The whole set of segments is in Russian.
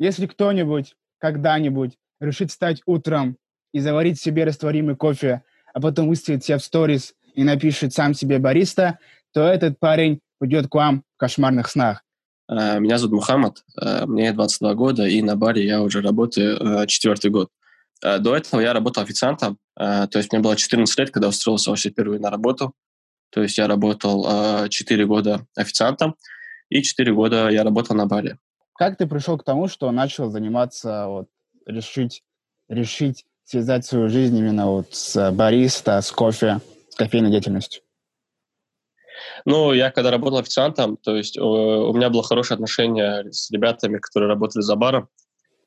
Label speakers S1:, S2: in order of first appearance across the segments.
S1: Если кто-нибудь когда-нибудь решит встать утром и заварить себе растворимый кофе, а потом выставит себя в сторис и напишет сам себе бариста, то этот парень уйдет к вам в кошмарных снах.
S2: Э, меня зовут Мухаммад, э, мне 22 года, и на баре я уже работаю э, четвертый год. До этого я работал официантом, то есть мне было 14 лет, когда устроился вообще впервые на работу. То есть я работал 4 года официантом, и 4 года я работал на баре.
S1: Как ты пришел к тому, что начал заниматься, вот, решить, решить связать свою жизнь именно вот с бариста, с кофе, с кофейной деятельностью?
S2: Ну, я когда работал официантом, то есть у меня было хорошее отношение с ребятами, которые работали за баром,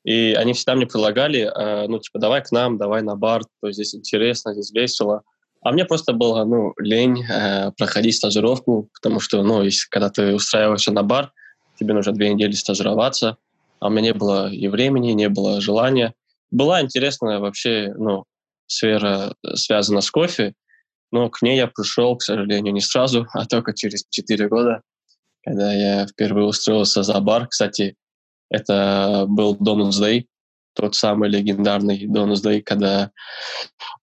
S2: и они всегда мне предлагали, э, ну, типа, давай к нам, давай на бар, то есть здесь интересно, здесь весело. А мне просто было, ну, лень э, проходить стажировку, потому что, ну, если, когда ты устраиваешься на бар, тебе нужно две недели стажироваться, а у меня не было и времени, не было желания была интересная вообще, ну, сфера, э, связана с кофе, но к ней я пришел, к сожалению, не сразу, а только через 4 года, когда я впервые устроился за бар. Кстати, это был Donald's Day, тот самый легендарный Donald's Day, когда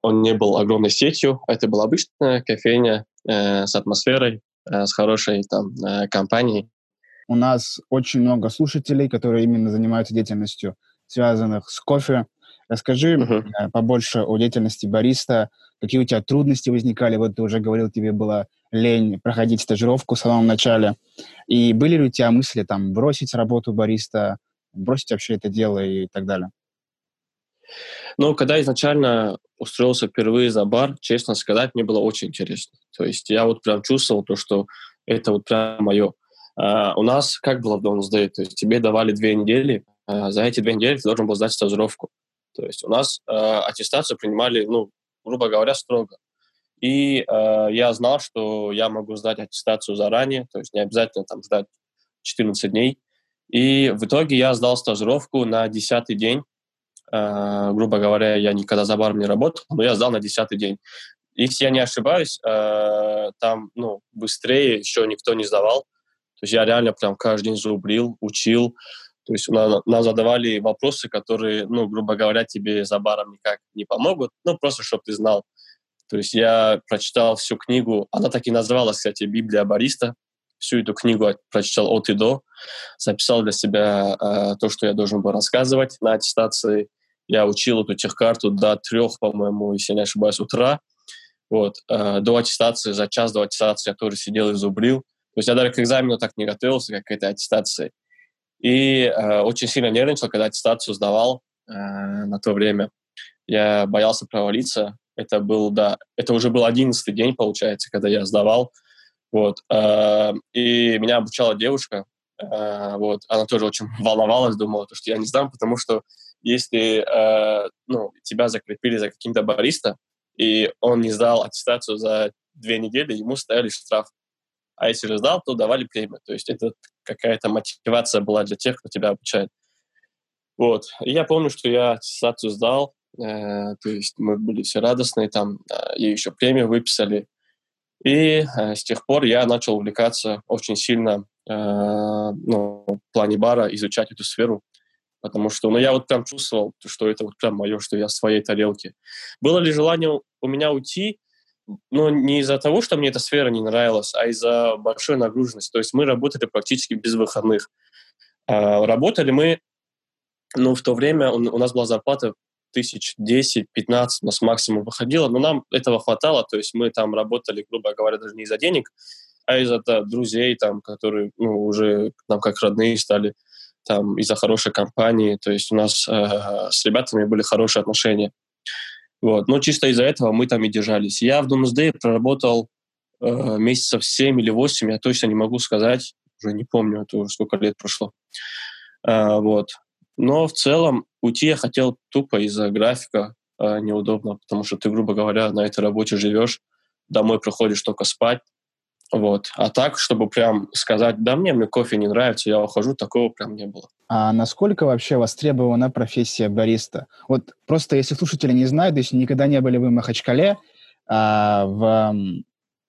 S2: он не был огромной сетью, это была обычная кофейня э, с атмосферой, э, с хорошей там э, компанией.
S1: У нас очень много слушателей, которые именно занимаются деятельностью, связанных с кофе. Расскажи uh-huh. побольше о деятельности бариста, какие у тебя трудности возникали. Вот ты уже говорил, тебе было лень проходить стажировку в самом начале. И были ли у тебя мысли там бросить работу бариста, бросить вообще это дело и так далее?
S2: Ну, когда изначально устроился впервые за бар, честно сказать, мне было очень интересно. То есть я вот прям чувствовал то, что это вот прям мое. Uh, у нас как было в Down's То есть тебе давали две недели, uh, за эти две недели ты должен был сдать стажировку. То есть у нас э, аттестацию принимали, ну, грубо говоря, строго. И э, я знал, что я могу сдать аттестацию заранее, то есть не обязательно там ждать 14 дней. И в итоге я сдал стажировку на 10 день. Э, грубо говоря, я никогда за баром не работал, но я сдал на 10 день. Если я не ошибаюсь, э, там ну, быстрее еще никто не сдавал. То есть я реально прям каждый день зубрил, учил, то есть нам, нам задавали вопросы, которые, ну, грубо говоря, тебе за баром никак не помогут, ну, просто чтобы ты знал. То есть я прочитал всю книгу, она так и называлась, кстати, «Библия бариста». Всю эту книгу прочитал от и до, записал для себя э, то, что я должен был рассказывать на аттестации. Я учил эту техкарту до трех, по-моему, если не ошибаюсь, утра. Вот, э, до аттестации, за час до аттестации я тоже сидел и зубрил. То есть я даже к экзамену так не готовился, как к этой аттестации. И э, очень сильно нервничал, когда аттестацию сдавал э, на то время. Я боялся провалиться. Это был, да, это уже был одиннадцатый день, получается, когда я сдавал. Вот. Э, и меня обучала девушка. Э, вот. Она тоже очень волновалась, думала, что я не сдам, потому что если э, ну, тебя закрепили за каким-то бариста, и он не сдал аттестацию за две недели, ему ставили штраф. А если сдал, то давали премию. То есть это какая-то мотивация была для тех, кто тебя обучает. Вот. И я помню, что я аттестацию сдал, э, то есть мы были все радостные, там э, и еще премию выписали. И э, с тех пор я начал увлекаться очень сильно э, ну, в плане бара, изучать эту сферу, потому что ну, я вот прям чувствовал, что это вот прям мое, что я в своей тарелке. Было ли желание у меня уйти? Но не из-за того, что мне эта сфера не нравилась, а из-за большой нагруженности. То есть мы работали практически без выходных. А, работали мы, ну, в то время у, у нас была зарплата тысяч 10-15 у нас максимум выходило, но нам этого хватало, то есть мы там работали, грубо говоря, даже не из-за денег, а из-за да, друзей, там, которые ну, уже нам как родные стали, там, из-за хорошей компании, то есть у нас э, с ребятами были хорошие отношения. Вот. Но чисто из-за этого мы там и держались. Я в Doomsday проработал э, месяцев 7 или 8, я точно не могу сказать, уже не помню, это уже сколько лет прошло. Э, вот. Но в целом уйти я хотел тупо из-за графика э, неудобно, потому что ты, грубо говоря, на этой работе живешь, домой приходишь только спать, вот. А так, чтобы прям сказать, да мне, мне кофе не нравится, я ухожу, такого прям не было.
S1: А насколько вообще востребована профессия бариста? Вот просто если слушатели не знают, если никогда не были вы в Махачкале, а, в...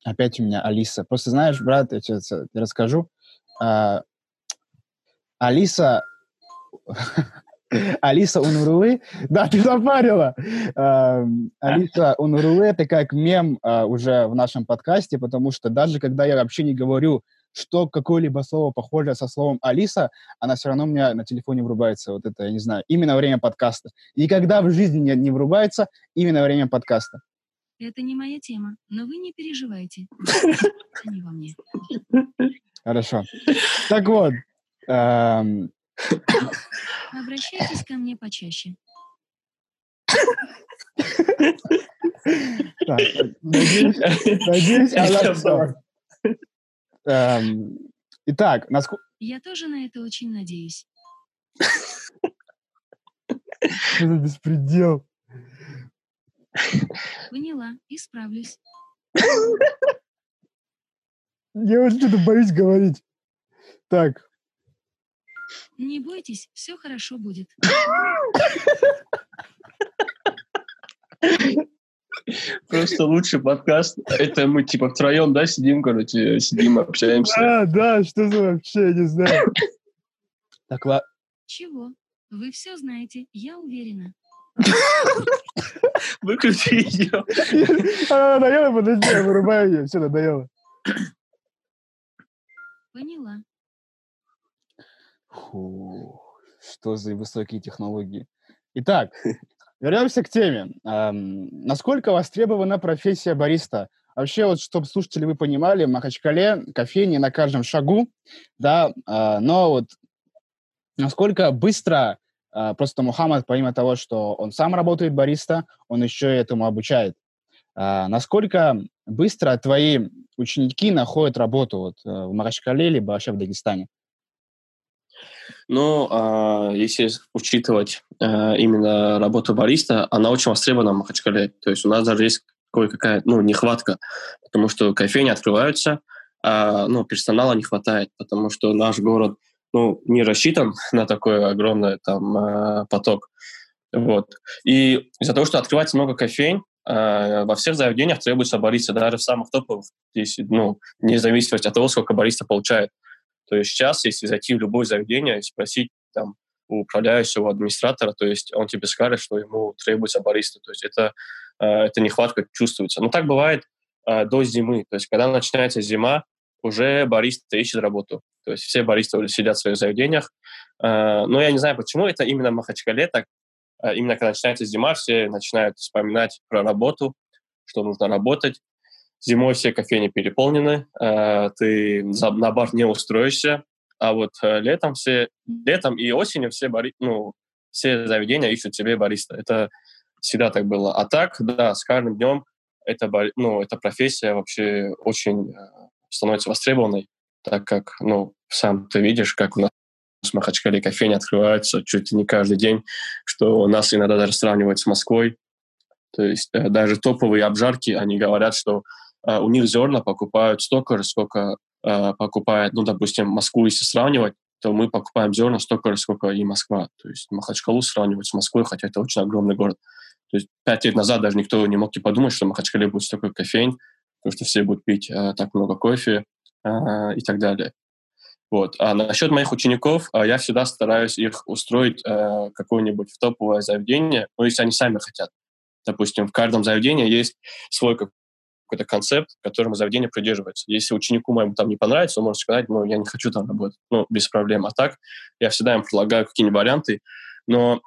S1: опять у меня Алиса. Просто знаешь, брат, я тебе расскажу. А, Алиса Алиса Унурлы. Да, ты запарила. Алиса Унурлы — это как мем а, уже в нашем подкасте, потому что даже когда я вообще не говорю, что какое-либо слово похожее со словом Алиса, она все равно у меня на телефоне врубается. Вот это, я не знаю, именно во время подкаста. Никогда в жизни не, не врубается именно во время подкаста.
S3: Это не моя тема, но вы не переживайте. Они во мне.
S1: Хорошо. Так вот,
S3: Обращайтесь ко мне почаще.
S1: Так, надеюсь, надеюсь, она все. Эм, итак, насколько...
S3: Я тоже на это очень надеюсь.
S1: Это беспредел.
S3: Поняла, исправлюсь.
S1: Я вот что-то боюсь говорить. Так,
S3: не бойтесь, все хорошо будет.
S2: Просто лучший подкаст. Это мы типа втроем, да, сидим, короче, сидим, общаемся.
S1: Да, да, что за вообще, не знаю. Так, ладно.
S3: Чего? Вы все знаете, я уверена.
S2: Выключи ее.
S1: Она надоела, подожди, я вырубаю ее. Все, надоело.
S3: Поняла.
S1: Фу, что за высокие технологии. Итак, вернемся к теме. Эм, насколько востребована профессия бариста? Вообще, вот, чтобы слушатели вы понимали, в Махачкале кофейни на каждом шагу, да, э, но вот насколько быстро э, просто Мухаммад, помимо того, что он сам работает бариста, он еще и этому обучает. Э, насколько быстро твои ученики находят работу вот, э, в Махачкале либо вообще в Дагестане?
S2: Но а, если учитывать а, именно работу бариста, она очень востребована в Махачкале. То есть у нас даже есть кое-какая ну, нехватка, потому что кофейни открываются, а ну, персонала не хватает, потому что наш город ну, не рассчитан на такой огромный там, а, поток. Вот. И из-за того, что открывается много кофейн, во всех заведениях требуется бариста, даже в самых топовых, здесь, ну, вне зависимости от того, сколько бариста получает. То есть сейчас, если зайти в любое заведение и спросить там у управляющего администратора, то есть он тебе скажет, что ему требуется бариста. То есть это, э, это нехватка чувствуется. Но так бывает э, до зимы. То есть когда начинается зима, уже бариста ищет работу. То есть все баристы сидят в своих заведениях. Э, но я не знаю, почему это именно в Махачкале так. Именно когда начинается зима, все начинают вспоминать про работу, что нужно работать. Зимой все кофейни переполнены, э, ты на бар не устроишься, а вот э, летом все, летом и осенью все, бари, ну, все заведения ищут себе бариста. Это всегда так было. А так, да, с каждым днем эта, ну, эта профессия вообще очень э, становится востребованной, так как, ну, сам ты видишь, как у нас в Махачкале кофейни открываются чуть ли не каждый день, что у нас иногда даже сравнивают с Москвой. То есть даже топовые обжарки, они говорят, что у них зерна покупают столько же, сколько а, покупает, ну, допустим, Москву, если сравнивать, то мы покупаем зерна столько же, сколько и Москва. То есть Махачкалу сравнивать с Москвой, хотя это очень огромный город. То есть пять лет назад даже никто не мог и подумать, что в Махачкале будет столько кофейн, потому что все будут пить э, так много кофе э, и так далее. Вот. А насчет моих учеников, э, я всегда стараюсь их устроить э, какое-нибудь в топовое заведение, ну, если они сами хотят. Допустим, в каждом заведении есть свой какой-то концепт, которому заведение придерживается. Если ученику моему там не понравится, он может сказать, ну, я не хочу там работать, ну, без проблем. А так я всегда им предлагаю какие-нибудь варианты, но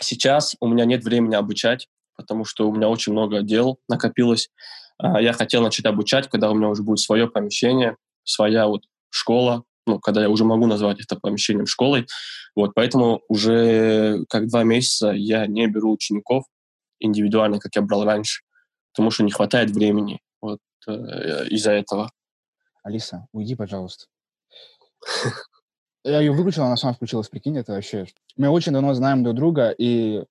S2: сейчас у меня нет времени обучать, потому что у меня очень много дел накопилось. А, я хотел начать обучать, когда у меня уже будет свое помещение, своя вот школа, ну, когда я уже могу назвать это помещением школой. Вот, поэтому уже как два месяца я не беру учеников индивидуально, как я брал раньше потому что не хватает времени вот э, из-за этого.
S1: Алиса, уйди, пожалуйста. Я ее выключил, она сама включилась, прикинь, это вообще... Мы очень давно знаем друг друга, и,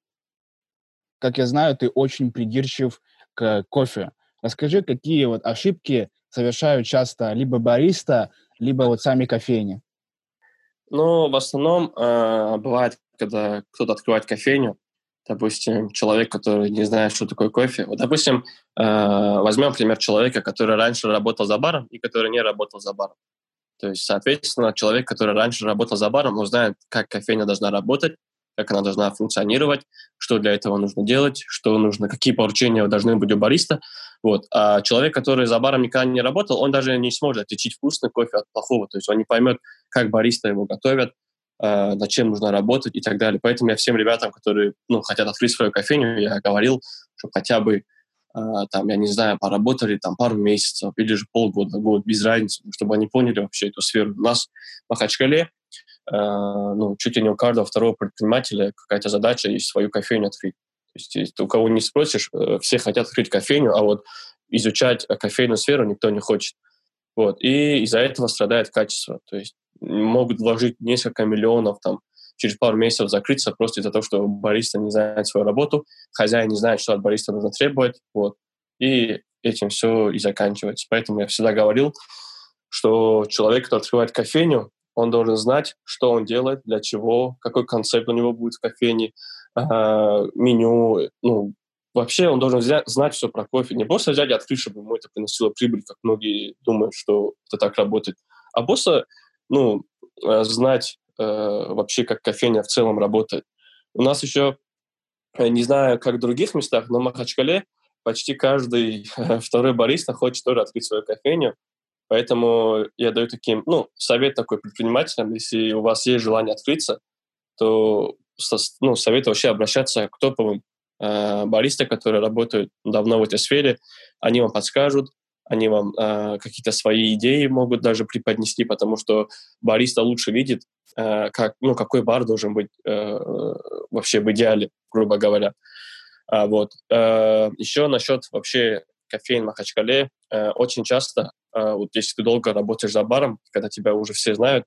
S1: как я знаю, ты очень придирчив к кофе. Расскажи, какие вот ошибки совершают часто либо бариста, либо вот сами кофейни?
S2: Ну, в основном э, бывает, когда кто-то открывает кофейню, допустим, человек, который не знает, что такое кофе. Вот, допустим, э, возьмем пример человека, который раньше работал за баром и который не работал за баром. То есть, соответственно, человек, который раньше работал за баром, он знает, как кофейня должна работать, как она должна функционировать, что для этого нужно делать, что нужно, какие поручения должны быть у бариста. Вот. А человек, который за баром никогда не работал, он даже не сможет отличить вкусный кофе от плохого. То есть он не поймет, как бариста его готовят, над чем нужно работать и так далее. Поэтому я всем ребятам, которые ну, хотят открыть свою кофейню, я говорил, что хотя бы э, там, я не знаю, поработали там пару месяцев или же полгода, год, без разницы, чтобы они поняли вообще эту сферу. У нас в Махачкале э, ну, чуть ли не у каждого второго предпринимателя какая-то задача есть свою кофейню открыть. То есть, если у кого не спросишь, э, все хотят открыть кофейню, а вот изучать кофейную сферу никто не хочет. Вот. И из-за этого страдает качество. То есть могут вложить несколько миллионов, там, через пару месяцев закрыться просто из-за того, что бариста не знает свою работу, хозяин не знает, что от бариста нужно требовать, вот. И этим все и заканчивается. Поэтому я всегда говорил, что человек, который открывает кофейню, он должен знать, что он делает, для чего, какой концепт у него будет в кофейне, э, меню, ну, вообще он должен взять, знать все про кофе. Не просто взять и открыть, чтобы ему это приносило прибыль, как многие думают, что это так работает, а просто ну, э, знать э, вообще, как кофейня в целом работает. У нас еще, э, не знаю, как в других местах, но в Махачкале почти каждый второй бариста хочет тоже открыть свою кофейню. Поэтому я даю таким, ну, совет такой предпринимателям, если у вас есть желание открыться, то ну, советую вообще обращаться к топовым э, баристам, которые работают давно в этой сфере. Они вам подскажут, они вам э, какие-то свои идеи могут даже преподнести, потому что бариста лучше видит, э, как, ну, какой бар должен быть э, вообще в идеале, грубо говоря. А, вот. Э, еще насчет вообще кофеин в Махачкале. Э, очень часто, э, вот если ты долго работаешь за баром, когда тебя уже все знают,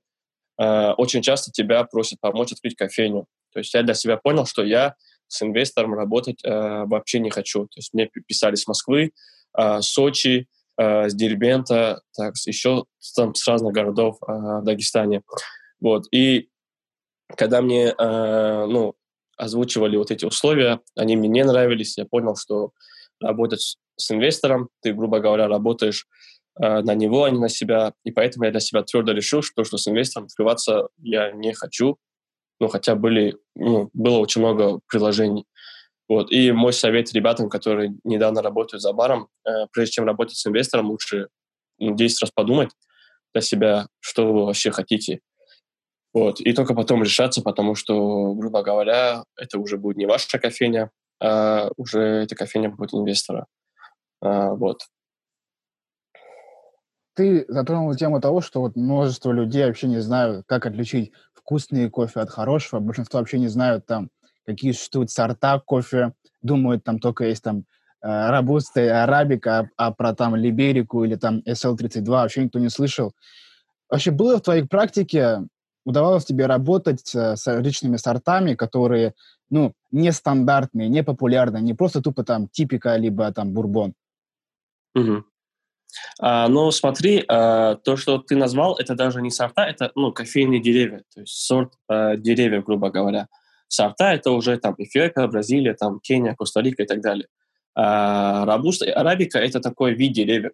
S2: э, очень часто тебя просят помочь открыть кофейню. То есть я для себя понял, что я с инвестором работать э, вообще не хочу. То есть мне писали с Москвы, э, Сочи, э, с Дербента, так, еще там с разных городов э, Дагестане. Вот. И когда мне э, ну, озвучивали вот эти условия, они мне не нравились, я понял, что работать с инвестором, ты, грубо говоря, работаешь э, на него, а не на себя, и поэтому я для себя твердо решил, что, что с инвестором открываться я не хочу, ну, хотя были, ну, было очень много предложений. Вот. И мой совет ребятам, которые недавно работают за баром, э, прежде чем работать с инвестором, лучше ну, 10 раз подумать для себя, что вы вообще хотите. Вот. И только потом решаться, потому что, грубо говоря, это уже будет не ваша кофейня, а уже эта кофейня будет инвестора. А, вот.
S1: Ты затронул тему того, что вот множество людей вообще не знают, как отличить вкусный кофе от хорошего. Большинство вообще не знают там, какие существуют сорта кофе, думают, там только есть там э, робуста и арабика, а, а про там либерику или там SL32 вообще никто не слышал. Вообще было в твоей практике, удавалось тебе работать э, с различными сортами, которые, ну, нестандартные, не популярные, не просто тупо там типика, либо там бурбон?
S2: Угу. А, ну, смотри, а, то, что ты назвал, это даже не сорта, это, ну, кофейные деревья, то есть сорт а, деревьев, грубо говоря. Сорта — это уже там Эфиопия, Бразилия, там Кения, Коста-Рика и так далее. А робуста и арабика — это такой вид деревьев.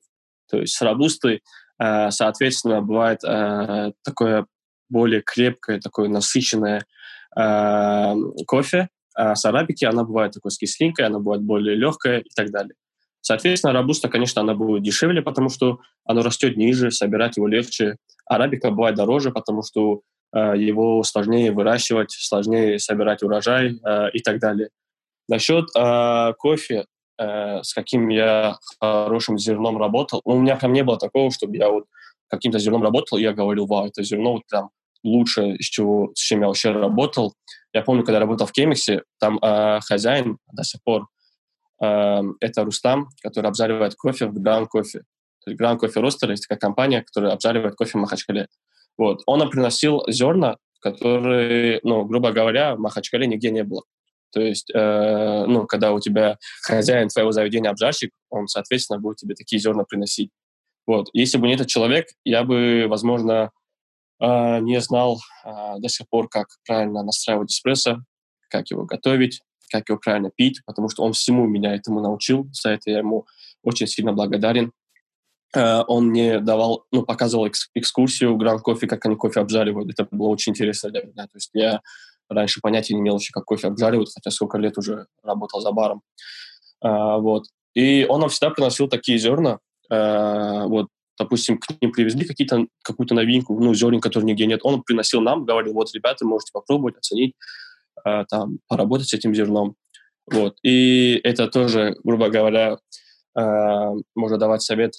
S2: То есть с робустой, а, соответственно, бывает а, такое более крепкое, такое насыщенное а, кофе, а с арабики она бывает такой с кислинкой, она бывает более легкая и так далее. Соответственно, робуста, конечно, она будет дешевле, потому что оно растет ниже, собирать его легче. Арабика бывает дороже, потому что его сложнее выращивать, сложнее собирать урожай э, и так далее. Насчет э, кофе, с каким я хорошим зерном работал, у меня прям не было такого, чтобы я вот каким-то зерном работал, и я говорил, вау, это зерно вот там лучше, с, чего, с чем я вообще работал. Я помню, когда работал в Кемиксе, там э, хозяин до сих пор, э, это Рустам, который обжаривает кофе в Гран Кофе. Есть Гран Кофе Ростер — это такая компания, которая обжаривает кофе в Махачкале. Вот. Он приносил зерна, которые, ну, грубо говоря, в Махачкале нигде не было. То есть, э, ну, когда у тебя хозяин твоего заведения обжарщик, он, соответственно, будет тебе такие зерна приносить. Вот. Если бы не этот человек, я бы, возможно, э, не знал э, до сих пор, как правильно настраивать эспрессо, как его готовить, как его правильно пить, потому что он всему меня этому научил. За это я ему очень сильно благодарен. Э, он мне давал, ну, показывал экскурсию Гранд Кофе, как они кофе обжаривают. Это было очень интересно для меня. То есть я раньше понятия не имел вообще, как кофе обжаривают, хотя сколько лет уже работал за баром. А, вот. И он нам всегда приносил такие зерна. А, вот, допустим, к ним привезли какие-то, какую-то новинку, ну, зерен, которые нигде нет. Он приносил нам, говорил, вот, ребята, можете попробовать, оценить, а, там, поработать с этим зерном. Вот. И это тоже, грубо говоря, можно давать совет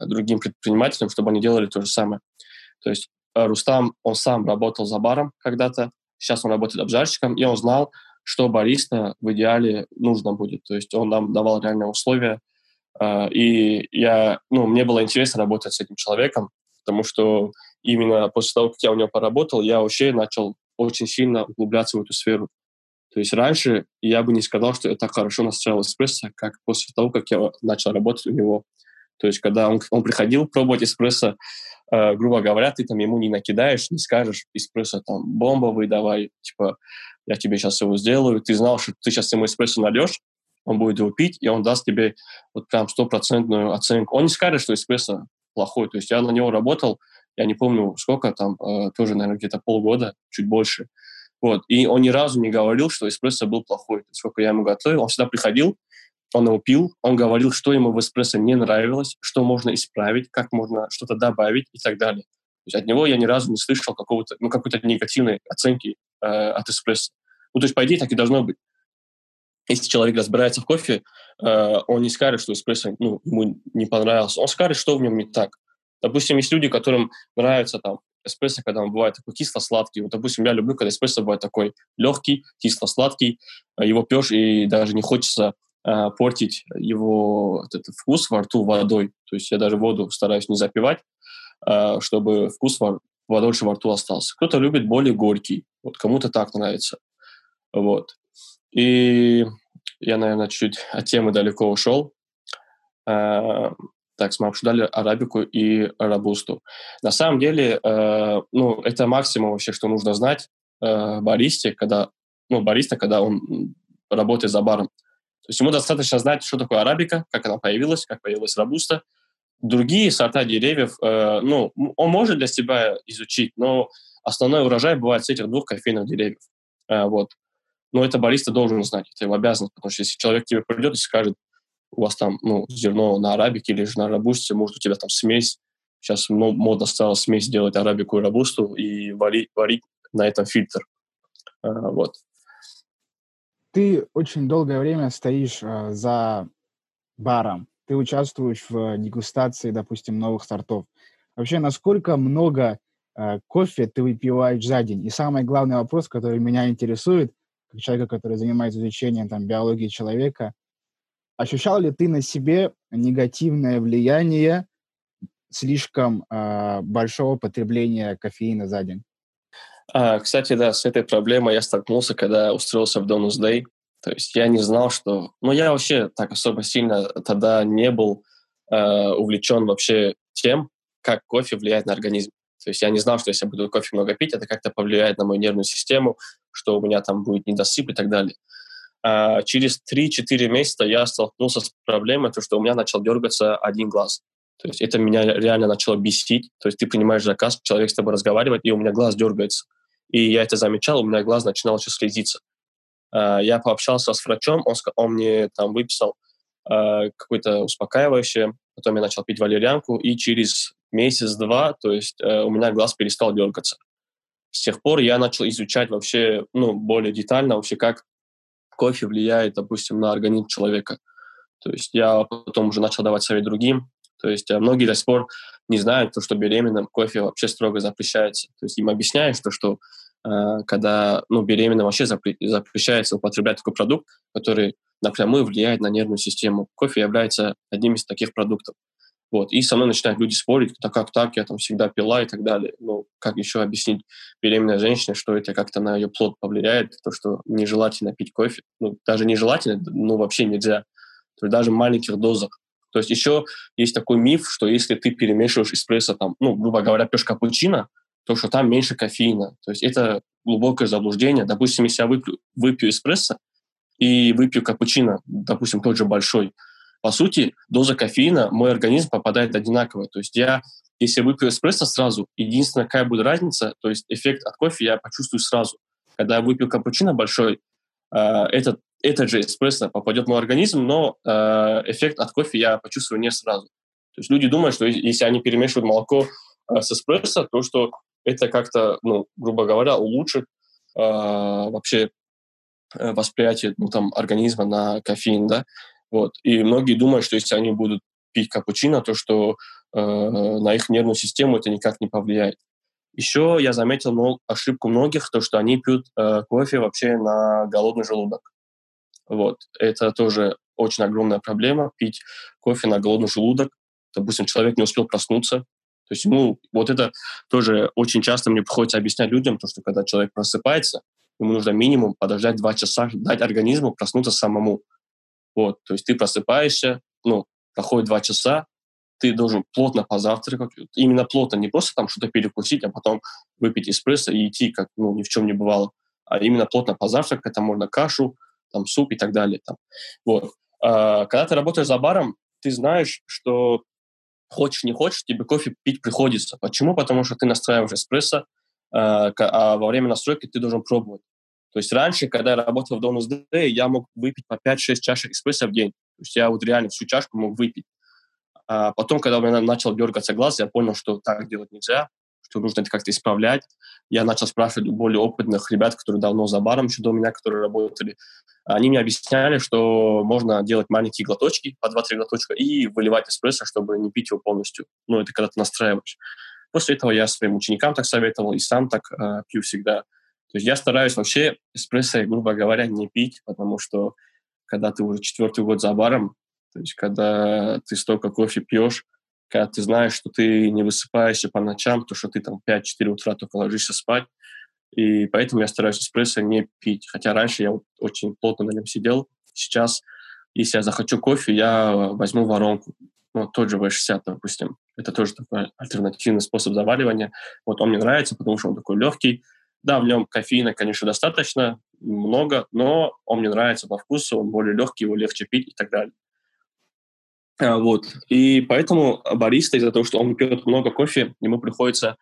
S2: другим предпринимателям, чтобы они делали то же самое. То есть Рустам, он сам работал за баром когда-то, сейчас он работает обжарщиком, и он знал, что бариста в идеале нужно будет. То есть он нам давал реальные условия, и я, ну, мне было интересно работать с этим человеком, потому что именно после того, как я у него поработал, я вообще начал очень сильно углубляться в эту сферу. То есть раньше я бы не сказал, что я так хорошо настраивал эспрессо, как после того, как я начал работать у него. То есть когда он, он приходил пробовать эспрессо, э, грубо говоря, ты там ему не накидаешь, не скажешь, эспрессо там бомбовый давай, типа, я тебе сейчас его сделаю. Ты знал, что ты сейчас ему эспрессо нальешь, он будет его пить, и он даст тебе вот прям стопроцентную оценку. Он не скажет, что эспрессо плохой. То есть я на него работал, я не помню сколько, там э, тоже, наверное, где-то полгода, чуть больше. Вот. И он ни разу не говорил, что эспрессо был плохой. Сколько я ему готовил, он всегда приходил, он его пил, он говорил, что ему в эспрессо не нравилось, что можно исправить, как можно что-то добавить и так далее. То есть от него я ни разу не слышал какого-то, ну, какой-то негативной оценки э, от эспрессо. Ну, то есть, по идее, так и должно быть. Если человек разбирается в кофе, э, он не скажет, что эспрессо ну, ему не понравился. Он скажет, что в нем не так. Допустим, есть люди, которым нравится там эспрессо, когда он бывает такой кисло-сладкий. Вот, допустим, я люблю, когда эспрессо бывает такой легкий, кисло-сладкий, э, его пьешь, и даже не хочется э, портить его вот этот вкус во рту водой. То есть я даже воду стараюсь не запивать, э, чтобы вкус во, подольше во рту остался. Кто-то любит более горький, вот кому-то так нравится. Вот. И я, наверное, чуть от темы далеко ушел. Э, так, мы обсуждали арабику и робусту. На самом деле, э, ну, это максимум вообще, что нужно знать э, баристе, когда, ну, бариста, когда он работает за баром. Есть ему достаточно знать, что такое арабика, как она появилась, как появилась робуста. Другие сорта деревьев, э, ну, он может для себя изучить, но основной урожай бывает с этих двух кофейных деревьев. Э, вот. Но это бариста должен знать, это его обязанность, потому что если человек к тебе придет и скажет, у вас там ну, зерно на арабике или же на робусте, может, у тебя там смесь. Сейчас модно стало смесь делать арабику и робусту и варить, варить на этом фильтр. А, вот.
S1: Ты очень долгое время стоишь а, за баром. Ты участвуешь в дегустации, допустим, новых сортов. Вообще, насколько много а, кофе ты выпиваешь за день? И самый главный вопрос, который меня интересует, как человека, который занимается изучением там, биологии человека, Ощущал ли ты на себе негативное влияние слишком э, большого потребления кофеина за день?
S2: А, кстати, да, с этой проблемой я столкнулся, когда устроился в Donus Day. То есть я не знал, что... Ну, я вообще так особо сильно тогда не был э, увлечен вообще тем, как кофе влияет на организм. То есть я не знал, что если я буду кофе много пить, это как-то повлияет на мою нервную систему, что у меня там будет недосып и так далее. А через 3-4 месяца я столкнулся с проблемой, то, что у меня начал дергаться один глаз. То есть это меня реально начало бесить. То есть ты принимаешь заказ, человек с тобой разговаривает, и у меня глаз дергается. И я это замечал, у меня глаз начинал еще слезиться. А, я пообщался с врачом, он, он мне там выписал а, какое-то успокаивающее, потом я начал пить валерьянку, и через месяц-два, то есть э, у меня глаз перестал дергаться. С тех пор я начал изучать вообще, ну, более детально вообще, как кофе влияет, допустим, на организм человека. То есть я потом уже начал давать совет другим. То есть э, многие до сих пор не знают, то, что беременным кофе вообще строго запрещается. То есть им объясняешь, то, что э, когда ну, беременным вообще запрещается употреблять такой продукт, который напрямую влияет на нервную систему. Кофе является одним из таких продуктов. Вот. И со мной начинают люди спорить, да как так, я там всегда пила и так далее. Ну, как еще объяснить беременной женщине, что это как-то на ее плод повлияет, то, что нежелательно пить кофе. Ну, даже нежелательно, ну, вообще нельзя. То есть даже в маленьких дозах. То есть еще есть такой миф, что если ты перемешиваешь эспрессо, там, ну, грубо говоря, пьешь капучино, то что там меньше кофеина. То есть это глубокое заблуждение. Допустим, если я выпью, выпью эспрессо и выпью капучино, допустим, тот же большой, по сути, доза кофеина мой организм попадает одинаково. То есть я, если выпью эспрессо сразу, единственная какая будет разница, то есть эффект от кофе я почувствую сразу. Когда я выпью капучино большой, э, этот, этот же эспрессо попадет в мой организм, но э, эффект от кофе я почувствую не сразу. То есть люди думают, что если они перемешивают молоко э, с эспрессо, то что это как-то, ну, грубо говоря, улучшит э, вообще э, восприятие ну, там, организма на кофеин, да. Вот. И многие думают, что если они будут пить капучино, то что э, на их нервную систему это никак не повлияет. Еще я заметил ну, ошибку многих, то, что они пьют э, кофе вообще на голодный желудок. Вот. Это тоже очень огромная проблема, пить кофе на голодный желудок. Допустим, человек не успел проснуться, то есть ему вот это тоже очень часто мне приходится объяснять людям, то, что когда человек просыпается, ему нужно минимум подождать два часа, дать организму проснуться самому. Вот, то есть ты просыпаешься, ну, проходит два часа, ты должен плотно позавтракать, именно плотно, не просто там что-то перекусить, а потом выпить эспрессо и идти, как ну, ни в чем не бывало, а именно плотно позавтракать, это можно кашу, там, суп и так далее. Там. Вот. А, когда ты работаешь за баром, ты знаешь, что хочешь не хочешь, тебе кофе пить приходится. Почему? Потому что ты настраиваешь эспрессо, а, а во время настройки ты должен пробовать. То есть раньше, когда я работал в Donald's Day, я мог выпить по 5-6 чашек эспрессо в день. То есть я вот реально всю чашку мог выпить. А потом, когда у меня начал дергаться глаз, я понял, что так делать нельзя, что нужно это как-то исправлять. Я начал спрашивать у более опытных ребят, которые давно за баром еще до меня, которые работали. Они мне объясняли, что можно делать маленькие глоточки, по 2-3 глоточка, и выливать эспрессо, чтобы не пить его полностью. Ну, это когда ты настраиваешь. После этого я своим ученикам так советовал, и сам так э, пью всегда. То есть я стараюсь вообще эспрессо, грубо говоря, не пить, потому что когда ты уже четвертый год за баром, то есть когда ты столько кофе пьешь, когда ты знаешь, что ты не высыпаешься по ночам, то что ты там 5-4 утра только ложишься спать, и поэтому я стараюсь эспрессо не пить. Хотя раньше я очень плотно на нем сидел. Сейчас, если я захочу кофе, я возьму воронку. Ну, тот же V60, допустим. Это тоже такой альтернативный способ заваривания. Вот он мне нравится, потому что он такой легкий, да, в нем кофеина, конечно, достаточно, много, но он мне нравится по вкусу, он более легкий, его легче пить и так далее. А, вот. И поэтому бариста, из-за того, что он пьет много кофе, ему приходится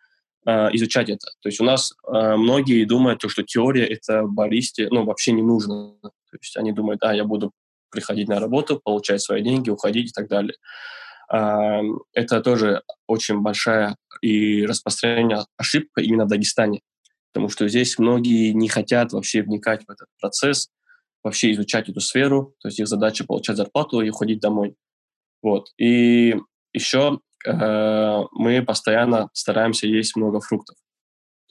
S2: э, изучать это. То есть у нас э, многие думают, что теория это баристе ну, вообще не нужно. То есть они думают, а, я буду приходить на работу, получать свои деньги, уходить и так далее. Э, это тоже очень большая и распространенная ошибка именно в Дагестане потому что здесь многие не хотят вообще вникать в этот процесс, вообще изучать эту сферу, то есть их задача получать зарплату и уходить домой. Вот. И еще э, мы постоянно стараемся есть много фруктов.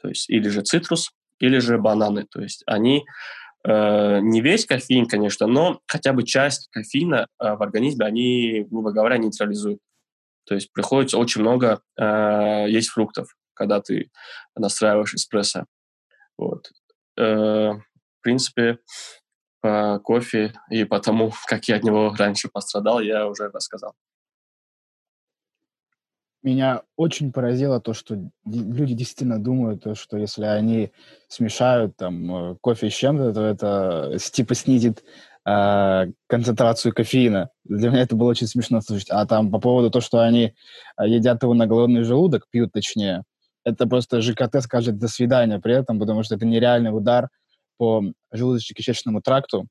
S2: То есть или же цитрус, или же бананы. То есть они э, не весь кофеин, конечно, но хотя бы часть кофеина э, в организме они, грубо говоря, нейтрализуют. То есть приходится очень много э, есть фруктов когда ты настраиваешь эспрессо. Вот. Э, в принципе, по кофе и по тому, как я от него раньше пострадал, я уже рассказал.
S1: Меня очень поразило то, что люди действительно думают, то, что если они смешают там э, кофе с чем-то, то это типа снизит э, концентрацию кофеина. Для меня это было очень смешно слушать. А там по поводу того, что они э, едят его на голодный желудок, пьют точнее, это просто ЖКТ скажет «до свидания» при этом, потому что это нереальный удар по желудочно-кишечному тракту.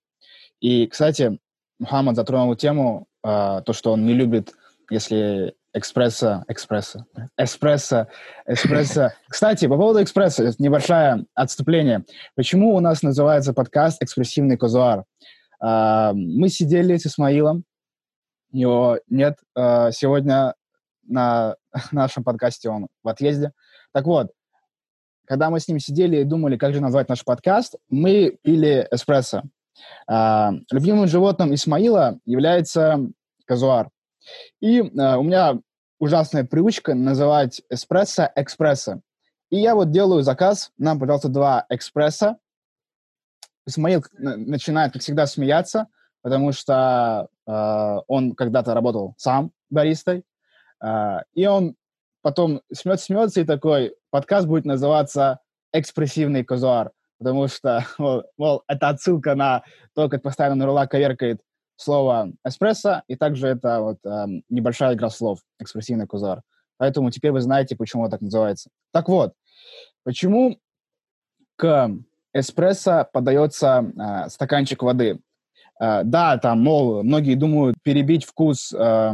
S1: И, кстати, Мухаммад затронул тему, э, то, что он не любит, если экспресса, экспресса, эспрессо, эспрессо. Кстати, по поводу экспресса, небольшое отступление. Почему у нас называется подкаст «Экспрессивный казуар»? Э, мы сидели с Исмаилом, его нет э, сегодня на нашем подкасте, он в отъезде. Так вот, когда мы с ним сидели и думали, как же назвать наш подкаст, мы пили эспрессо. А, любимым животным Исмаила является казуар. И а, у меня ужасная привычка называть эспрессо экспрессо. И я вот делаю заказ, нам, пожалуйста, два экспресса. Исмаил начинает, как всегда, смеяться, потому что э, он когда-то работал сам баристой, э, и он потом смеется-смеется и такой, подкаст будет называться «Экспрессивный казуар», потому что, мол, мол, это отсылка на то, как постоянно Нурула коверкает слово эспрессо, и также это вот э, небольшая игра слов, экспрессивный кузар. Поэтому теперь вы знаете, почему так называется. Так вот, почему к эспрессо подается э, стаканчик воды? Э, да, там, мол, многие думают перебить вкус э,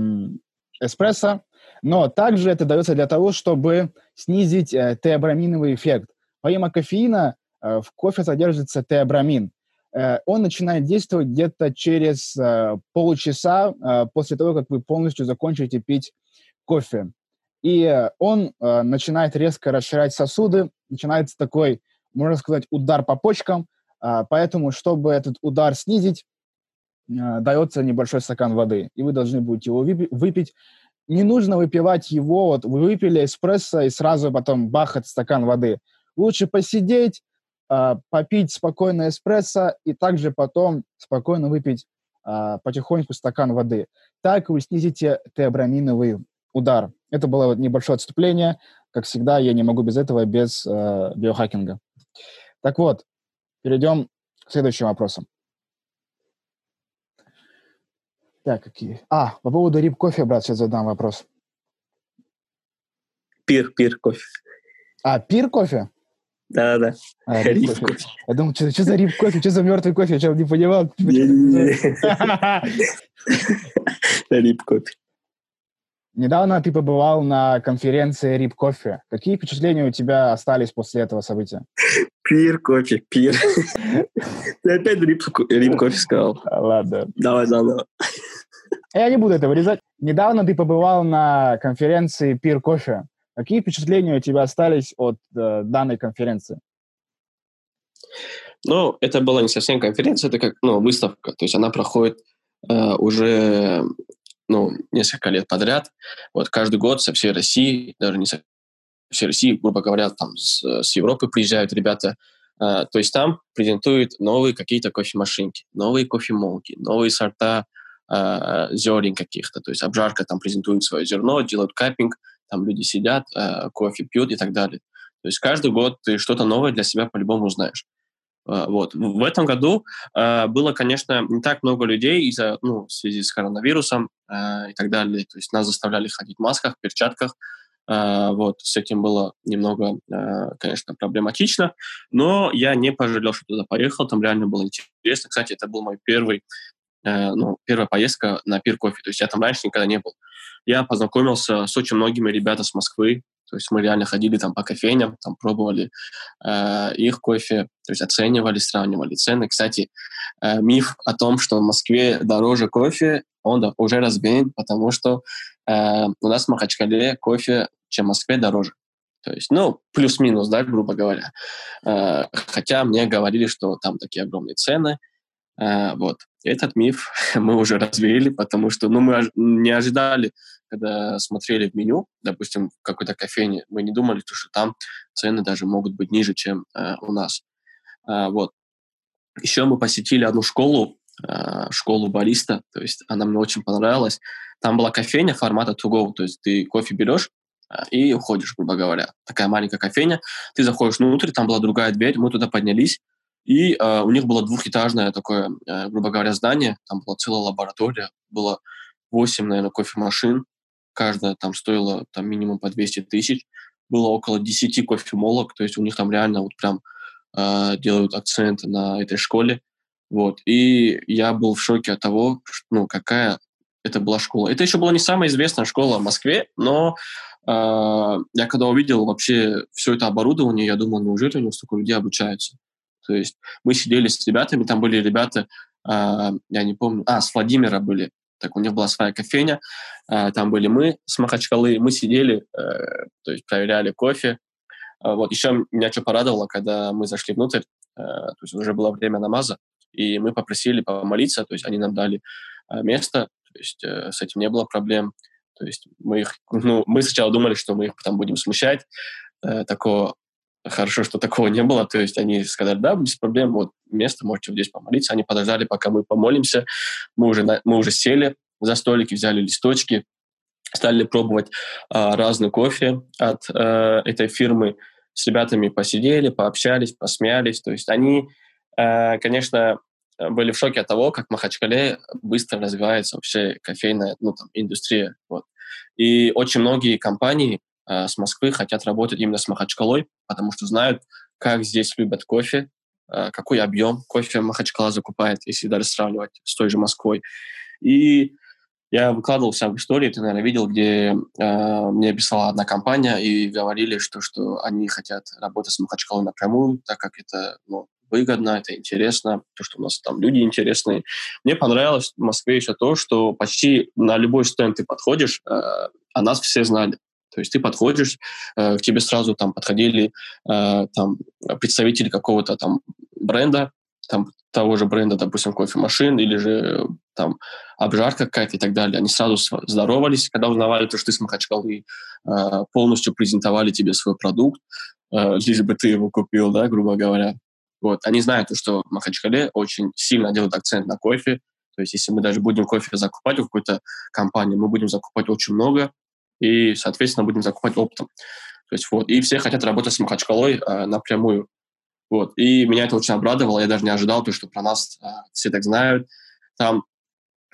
S1: эспрессо, но также это дается для того, чтобы снизить э, теобраминовый эффект. Помимо кофеина э, в кофе содержится теобрамин. Э, он начинает действовать где-то через э, полчаса э, после того, как вы полностью закончите пить кофе. И э, он э, начинает резко расширять сосуды, начинается такой, можно сказать, удар по почкам, э, поэтому, чтобы этот удар снизить, э, дается небольшой стакан воды, и вы должны будете его выпить не нужно выпивать его, вот вы выпили эспрессо и сразу потом бахать стакан воды. Лучше посидеть, э, попить спокойно эспрессо и также потом спокойно выпить э, потихоньку стакан воды. Так вы снизите теобраминовый удар. Это было вот небольшое отступление. Как всегда, я не могу без этого, без э, биохакинга. Так вот, перейдем к следующим вопросам. Так, какие? А, по поводу рип кофе, брат, сейчас задам вопрос.
S2: Пир, пир кофе.
S1: А, пир кофе?
S2: Да, да.
S1: А, рип кофе. кофе. Я думал, что, что за рип кофе, что за мертвый кофе, я сейчас не понимал.
S2: Рип кофе.
S1: Недавно ты побывал на конференции Рип Кофе. Какие впечатления у тебя остались после этого события?
S2: Пир кофе, пир. Ты опять Рип, кофе сказал.
S1: Ладно.
S2: Давай заново.
S1: Я не буду это вырезать. Недавно ты побывал на конференции Пир Кофе. Какие впечатления у тебя остались от э, данной конференции?
S2: Ну, это была не совсем конференция, это как ну, выставка. То есть она проходит э, уже ну, несколько лет подряд. Вот каждый год со всей России, даже не со всей России, грубо говоря, там с, с Европы приезжают ребята. Э, то есть там презентуют новые какие-то кофемашинки, новые кофемолки, новые сорта э, зерен каких-то. То есть обжарка там презентует свое зерно, делают капинг, там люди сидят, э, кофе пьют и так далее. То есть каждый год ты что-то новое для себя по-любому узнаешь. Uh, вот. В этом году было, конечно, не так много людей из-за, ну, в связи с коронавирусом и так далее. То есть нас заставляли ходить в масках, перчатках. Вот. С этим было немного, конечно, проблематично. Но я не пожалел, что туда поехал. Там реально было интересно. Кстати, это был мой первый Э, ну, первая поездка на пир кофе. То есть я там раньше никогда не был. Я познакомился с очень многими ребятами с Москвы. То есть мы реально ходили там по кофейням, там пробовали э, их кофе, то есть оценивали, сравнивали цены. Кстати, э, миф о том, что в Москве дороже кофе, он да, уже развеян, потому что э, у нас в Махачкале кофе, чем в Москве, дороже. То есть, ну, плюс-минус, да, грубо говоря. Э, хотя мне говорили, что там такие огромные цены, вот. Этот миф мы уже развеяли, потому что ну, мы не ожидали, когда смотрели в меню, допустим, в какой-то кофейне, мы не думали, что там цены даже могут быть ниже, чем э, у нас. А, вот. Еще мы посетили одну школу, школу бариста, то есть она мне очень понравилась. Там была кофейня формата go, то есть ты кофе берешь, и уходишь, грубо говоря. Такая маленькая кофейня. Ты заходишь внутрь, там была другая дверь, мы туда поднялись, и э, у них было двухэтажное такое, э, грубо говоря, здание. Там была целая лаборатория. Было 8, наверное, кофемашин. Каждая там стоила там, минимум по 200 тысяч. Было около 10 кофемолок. То есть у них там реально вот прям э, делают акцент на этой школе. Вот. И я был в шоке от того, ну, какая это была школа. Это еще была не самая известная школа в Москве, но э, я когда увидел вообще все это оборудование, я думал, неужели у него столько людей обучаются? То есть мы сидели с ребятами, там были ребята, э, я не помню, а, с Владимира были, так у них была своя кофейня, э, там были мы с Махачкалы, мы сидели, э, то есть проверяли кофе. Э, вот еще меня что порадовало, когда мы зашли внутрь, э, то есть уже было время намаза, и мы попросили помолиться, то есть они нам дали место, то есть э, с этим не было проблем. То есть мы их, ну, мы сначала думали, что мы их там будем смущать, такого Хорошо, что такого не было. То есть они сказали, да, без проблем, вот место, можете вот здесь помолиться. Они подождали, пока мы помолимся. Мы уже, мы уже сели за столики, взяли листочки, стали пробовать а, разный кофе от а, этой фирмы. С ребятами посидели, пообщались, посмеялись. То есть они, а, конечно, были в шоке от того, как в Махачкале быстро развивается вообще кофейная ну, там, индустрия. Вот. И очень многие компании э, с Москвы хотят работать именно с Махачкалой, потому что знают, как здесь любят кофе, э, какой объем кофе Махачкала закупает, если даже сравнивать с той же Москвой. И я выкладывал вся в истории, ты, наверное, видел, где э, мне писала одна компания и говорили, что, что они хотят работать с Махачкалой напрямую, так как это ну, выгодно, это интересно, то, что у нас там люди интересные. Мне понравилось в Москве еще то, что почти на любой стенд ты подходишь, э, о нас все знали. То есть ты подходишь, э, к тебе сразу там подходили э, там представители какого-то там бренда, там того же бренда, допустим, кофемашин или же там обжарка какая-то и так далее. Они сразу здоровались, когда узнавали то, что ты с Махачкалы, э, полностью презентовали тебе свой продукт, лишь бы ты его купил, да, грубо говоря. Вот. Они знают, что в Махачкале очень сильно делают акцент на кофе. То есть если мы даже будем кофе закупать у какой-то компании, мы будем закупать очень много и, соответственно, будем закупать оптом. То есть вот. И все хотят работать с Махачкалой э, напрямую. Вот. И меня это очень обрадовало. Я даже не ожидал, то, что про нас э, все так знают. Там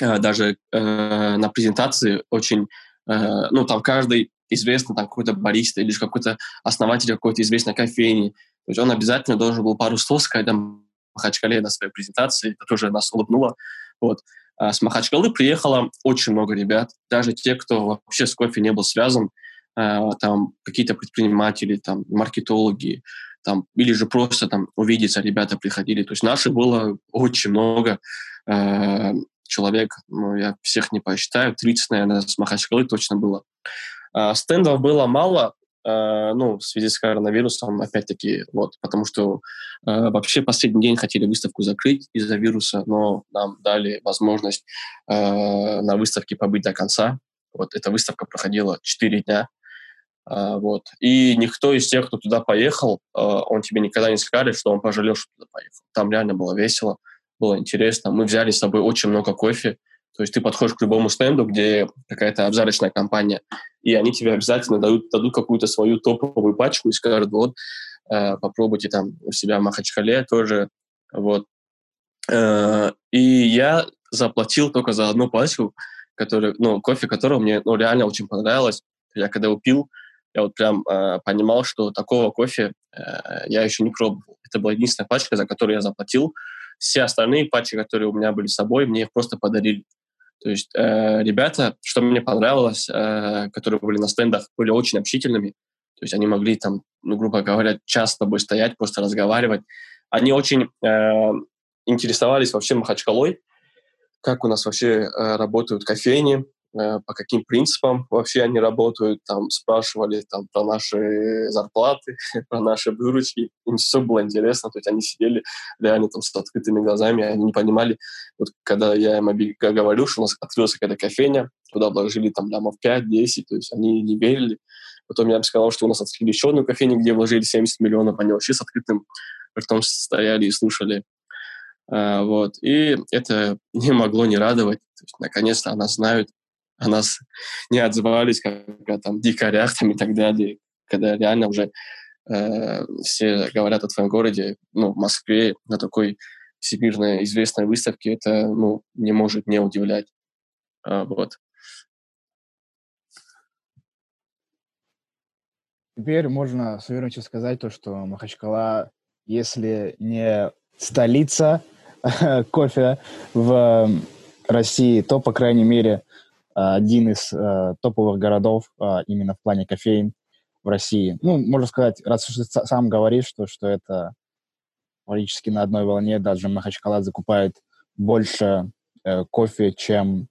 S2: э, даже э, на презентации очень... Э, ну, там каждый известный там какой-то бариста или какой-то основатель какой-то известной кофейни то есть он обязательно должен был пару слов сказать там, Махачкале на своей презентации. Это тоже нас улыбнуло. Вот. А с Махачкалы приехало очень много ребят, даже те, кто вообще с кофе не был связан, а, там какие-то предприниматели, там маркетологи, там, или же просто там увидеться ребята приходили. То есть наших было очень много э, человек, ну, я всех не посчитаю, 30, наверное, с Махачкалы точно было. Э, стендов было мало, Э, ну, в связи с коронавирусом, опять-таки, вот, потому что э, вообще последний день хотели выставку закрыть из-за вируса, но нам дали возможность э, на выставке побыть до конца. Вот эта выставка проходила 4 дня, э, вот. И никто из тех, кто туда поехал, э, он тебе никогда не скажет, что он пожалел, что туда поехал. Там реально было весело, было интересно. Мы взяли с собой очень много кофе, то есть ты подходишь к любому стенду, где какая-то обжарочная компания, и они тебе обязательно дадут, дадут какую-то свою топовую пачку и скажут, вот, э, попробуйте там у себя в Махачкале тоже, вот. Э, и я заплатил только за одну пачку, который, ну, кофе которого мне ну, реально очень понравилось. Я когда его пил, я вот прям э, понимал, что такого кофе э, я еще не пробовал. Это была единственная пачка, за которую я заплатил. Все остальные пачки, которые у меня были с собой, мне их просто подарили. То есть э, ребята, что мне понравилось, э, которые были на стендах, были очень общительными. То есть они могли там, ну, грубо говоря, час с тобой стоять, просто разговаривать. Они очень э, интересовались вообще Махачкалой, как у нас вообще э, работают кофейни, по каким принципам вообще они работают, там спрашивали там про наши зарплаты, про наши выручки, им все было интересно, то есть они сидели реально там с открытыми глазами, они не понимали, вот когда я им говорю, что у нас открылась какая-то кофейня, туда вложили там лямов 5-10, то есть они не верили, потом я им сказал, что у нас открыли еще одну кофейню, где вложили 70 миллионов, они вообще с открытым ртом стояли и слушали, Uh, вот. И это не могло не радовать. Наконец-то она знают, о нас не отзывались как о там, дикарях там, и так далее, когда реально уже э, все говорят о твоем городе, ну, в Москве на такой всемирно известной выставке, это ну, не может не удивлять. А, вот.
S1: Теперь можно с уверенностью сказать то, что Махачкала, если не столица кофе в России, то, по крайней мере, один из э, топовых городов э, именно в плане кофеин в России. Ну, можно сказать, раз ты сам говоришь, что, что это практически на одной волне, даже Махачкала закупает больше э, кофе, чем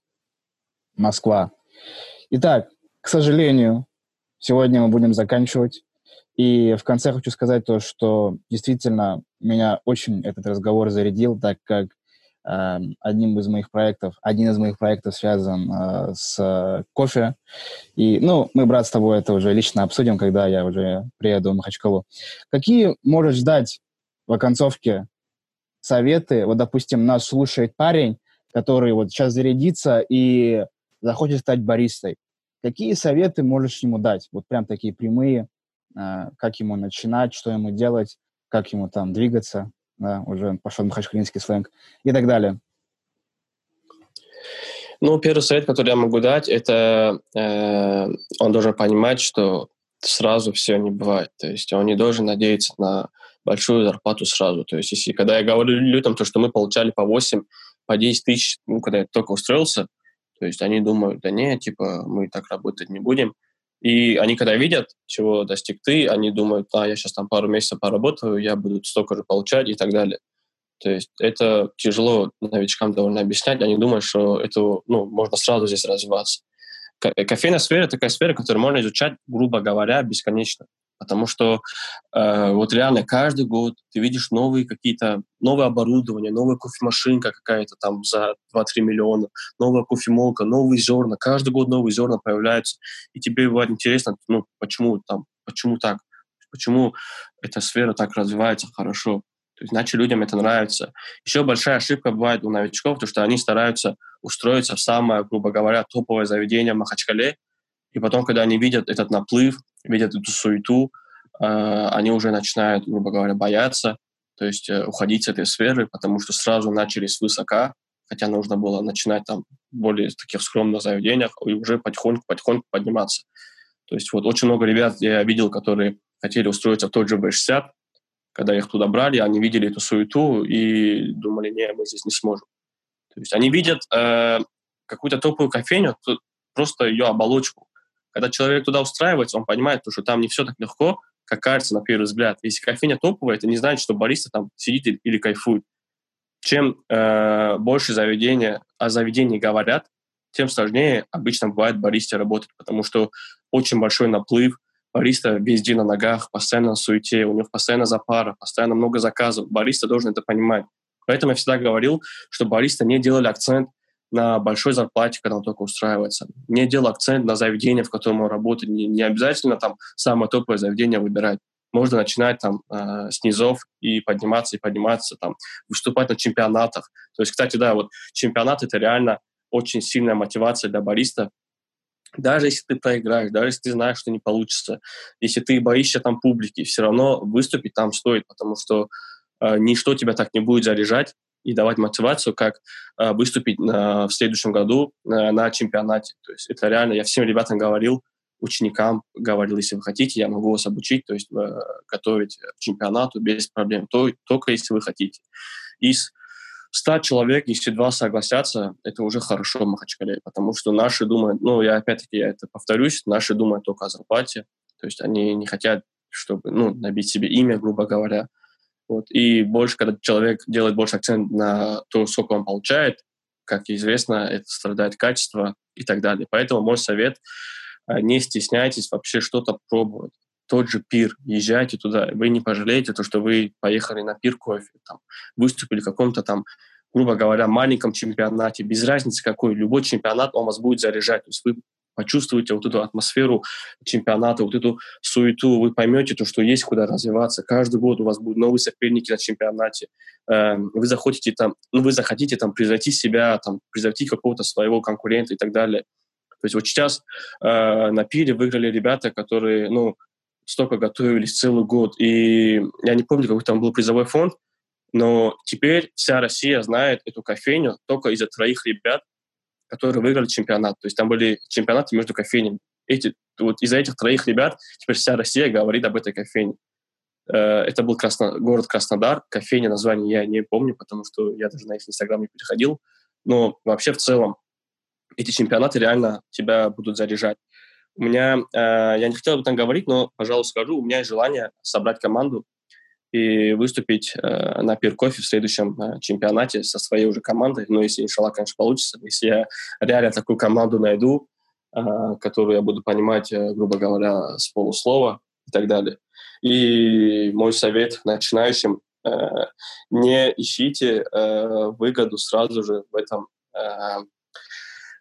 S1: Москва. Итак, к сожалению, сегодня мы будем заканчивать. И в конце хочу сказать то, что действительно меня очень этот разговор зарядил, так как одним из моих проектов, один из моих проектов связан э, с кофе. И, ну, мы, брат, с тобой это уже лично обсудим, когда я уже приеду в Махачкалу. Какие можешь дать в оконцовке советы? Вот, допустим, нас слушает парень, который вот сейчас зарядится и захочет стать баристой. Какие советы можешь ему дать? Вот прям такие прямые, э, как ему начинать, что ему делать, как ему там двигаться? Да, уже пошел махачкалинский сленг и так далее.
S2: Ну, первый совет, который я могу дать, это э, он должен понимать, что сразу все не бывает. То есть он не должен надеяться на большую зарплату сразу. То есть если когда я говорю людям, то, что мы получали по 8, по 10 тысяч, ну, когда я только устроился, то есть они думают, да не, типа, мы так работать не будем. И они, когда видят, чего достиг ты, они думают, а, я сейчас там пару месяцев поработаю, я буду столько же получать и так далее. То есть это тяжело новичкам довольно объяснять. Они думают, что это ну, можно сразу здесь развиваться. Кофейная сфера — такая сфера, которую можно изучать, грубо говоря, бесконечно. Потому что э, вот реально каждый год ты видишь новые какие-то, новое оборудование, новая кофемашинка какая-то там за 2-3 миллиона, новая кофемолка, новые зерна. Каждый год новые зерна появляются. И тебе бывает интересно, ну, почему там, почему так? Почему эта сфера так развивается хорошо? То есть, иначе людям это нравится. Еще большая ошибка бывает у новичков, то что они стараются устроиться в самое, грубо говоря, топовое заведение в Махачкале, и потом, когда они видят этот наплыв, видят эту суету, э, они уже начинают, грубо говоря, бояться, то есть э, уходить с этой сферы, потому что сразу начали с высока, хотя нужно было начинать там более таких скромных заведениях и уже потихоньку-потихоньку подниматься. То есть вот очень много ребят я видел, которые хотели устроиться в тот же B60, когда их туда брали, они видели эту суету и думали, не, мы здесь не сможем. То есть они видят э, какую-то топовую кофейню, просто ее оболочку. Когда человек туда устраивается, он понимает, что там не все так легко, как кажется на первый взгляд. Если кофейня топовая, это не значит, что бариста там сидит или кайфует. Чем э, больше заведения о заведении говорят, тем сложнее обычно бывает баристе работать, потому что очень большой наплыв, бариста весь день на ногах, постоянно на суете, у него постоянно запара, постоянно много заказов. Бариста должен это понимать. Поэтому я всегда говорил, что бариста не делали акцент на большой зарплате, когда он только устраивается. Не делал акцент на заведение, в котором он работает. Не, не обязательно там самое топовое заведение выбирать. Можно начинать там э, с и подниматься, и подниматься, там, выступать на чемпионатах. То есть, кстати, да, вот чемпионат — это реально очень сильная мотивация для бариста, даже если ты проиграешь, даже если ты знаешь, что не получится, если ты боишься там публики, все равно выступить там стоит, потому что э, ничто тебя так не будет заряжать и давать мотивацию, как э, выступить на, в следующем году э, на чемпионате. То есть это реально, я всем ребятам говорил, ученикам говорил, если вы хотите, я могу вас обучить, то есть э, готовить к чемпионату без проблем, то, только если вы хотите. Из 100 человек, если два согласятся, это уже хорошо в Махачкале, потому что наши думают, ну, я опять-таки, я это повторюсь, наши думают только о зарплате, то есть они не хотят, чтобы, ну, набить себе имя, грубо говоря. Вот. И больше, когда человек делает больше акцент на то, сколько он получает, как известно, это страдает качество и так далее. Поэтому мой совет – не стесняйтесь вообще что-то пробовать. Тот же пир, езжайте туда, вы не пожалеете то, что вы поехали на пир кофе, там, выступили в каком-то там, грубо говоря, маленьком чемпионате, без разницы какой, любой чемпионат, он вас будет заряжать, то есть вы почувствуете вот эту атмосферу чемпионата, вот эту суету, вы поймете то, что есть куда развиваться. Каждый год у вас будут новые соперники на чемпионате. Эм, вы захотите там, ну, вы захотите там превзойти себя, там, превзойти какого-то своего конкурента и так далее. То есть вот сейчас э, на пире выиграли ребята, которые, ну, столько готовились целый год. И я не помню, какой там был призовой фонд, но теперь вся Россия знает эту кофейню только из-за троих ребят, которые выиграли чемпионат. То есть там были чемпионаты между кофейнями. Эти, вот из-за этих троих ребят теперь вся Россия говорит об этой кофейне. Э, это был Красно... город Краснодар. Кофейня, название я не помню, потому что я даже на их инстаграм не переходил. Но вообще в целом эти чемпионаты реально тебя будут заряжать. У меня, э, я не хотел об этом говорить, но, пожалуй, скажу, у меня есть желание собрать команду и выступить э, на пир кофе в следующем э, чемпионате со своей уже командой. Ну, если, иншаллах, конечно, получится. Если я реально такую команду найду, э, которую я буду понимать, э, грубо говоря, с полуслова и так далее. И мой совет начинающим э, не ищите э, выгоду сразу же в этом э,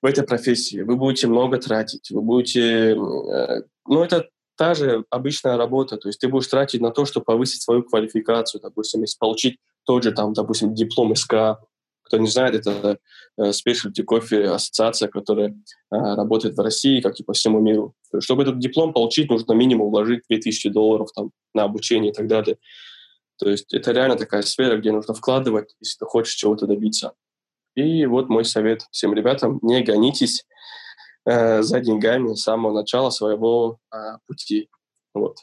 S2: в этой профессии. Вы будете много тратить, вы будете... Э, ну, это та же обычная работа, то есть ты будешь тратить на то, чтобы повысить свою квалификацию, допустим, если получить тот же, там, допустим, диплом СК, кто не знает, это э, Specialty Coffee ассоциация, которая э, работает в России, как и по всему миру. Чтобы этот диплом получить, нужно минимум вложить 2000 долларов там, на обучение и так далее. То есть это реально такая сфера, где нужно вкладывать, если ты хочешь чего-то добиться. И вот мой совет всем ребятам, не гонитесь, Э, за деньгами с самого начала своего а, пути. Вот.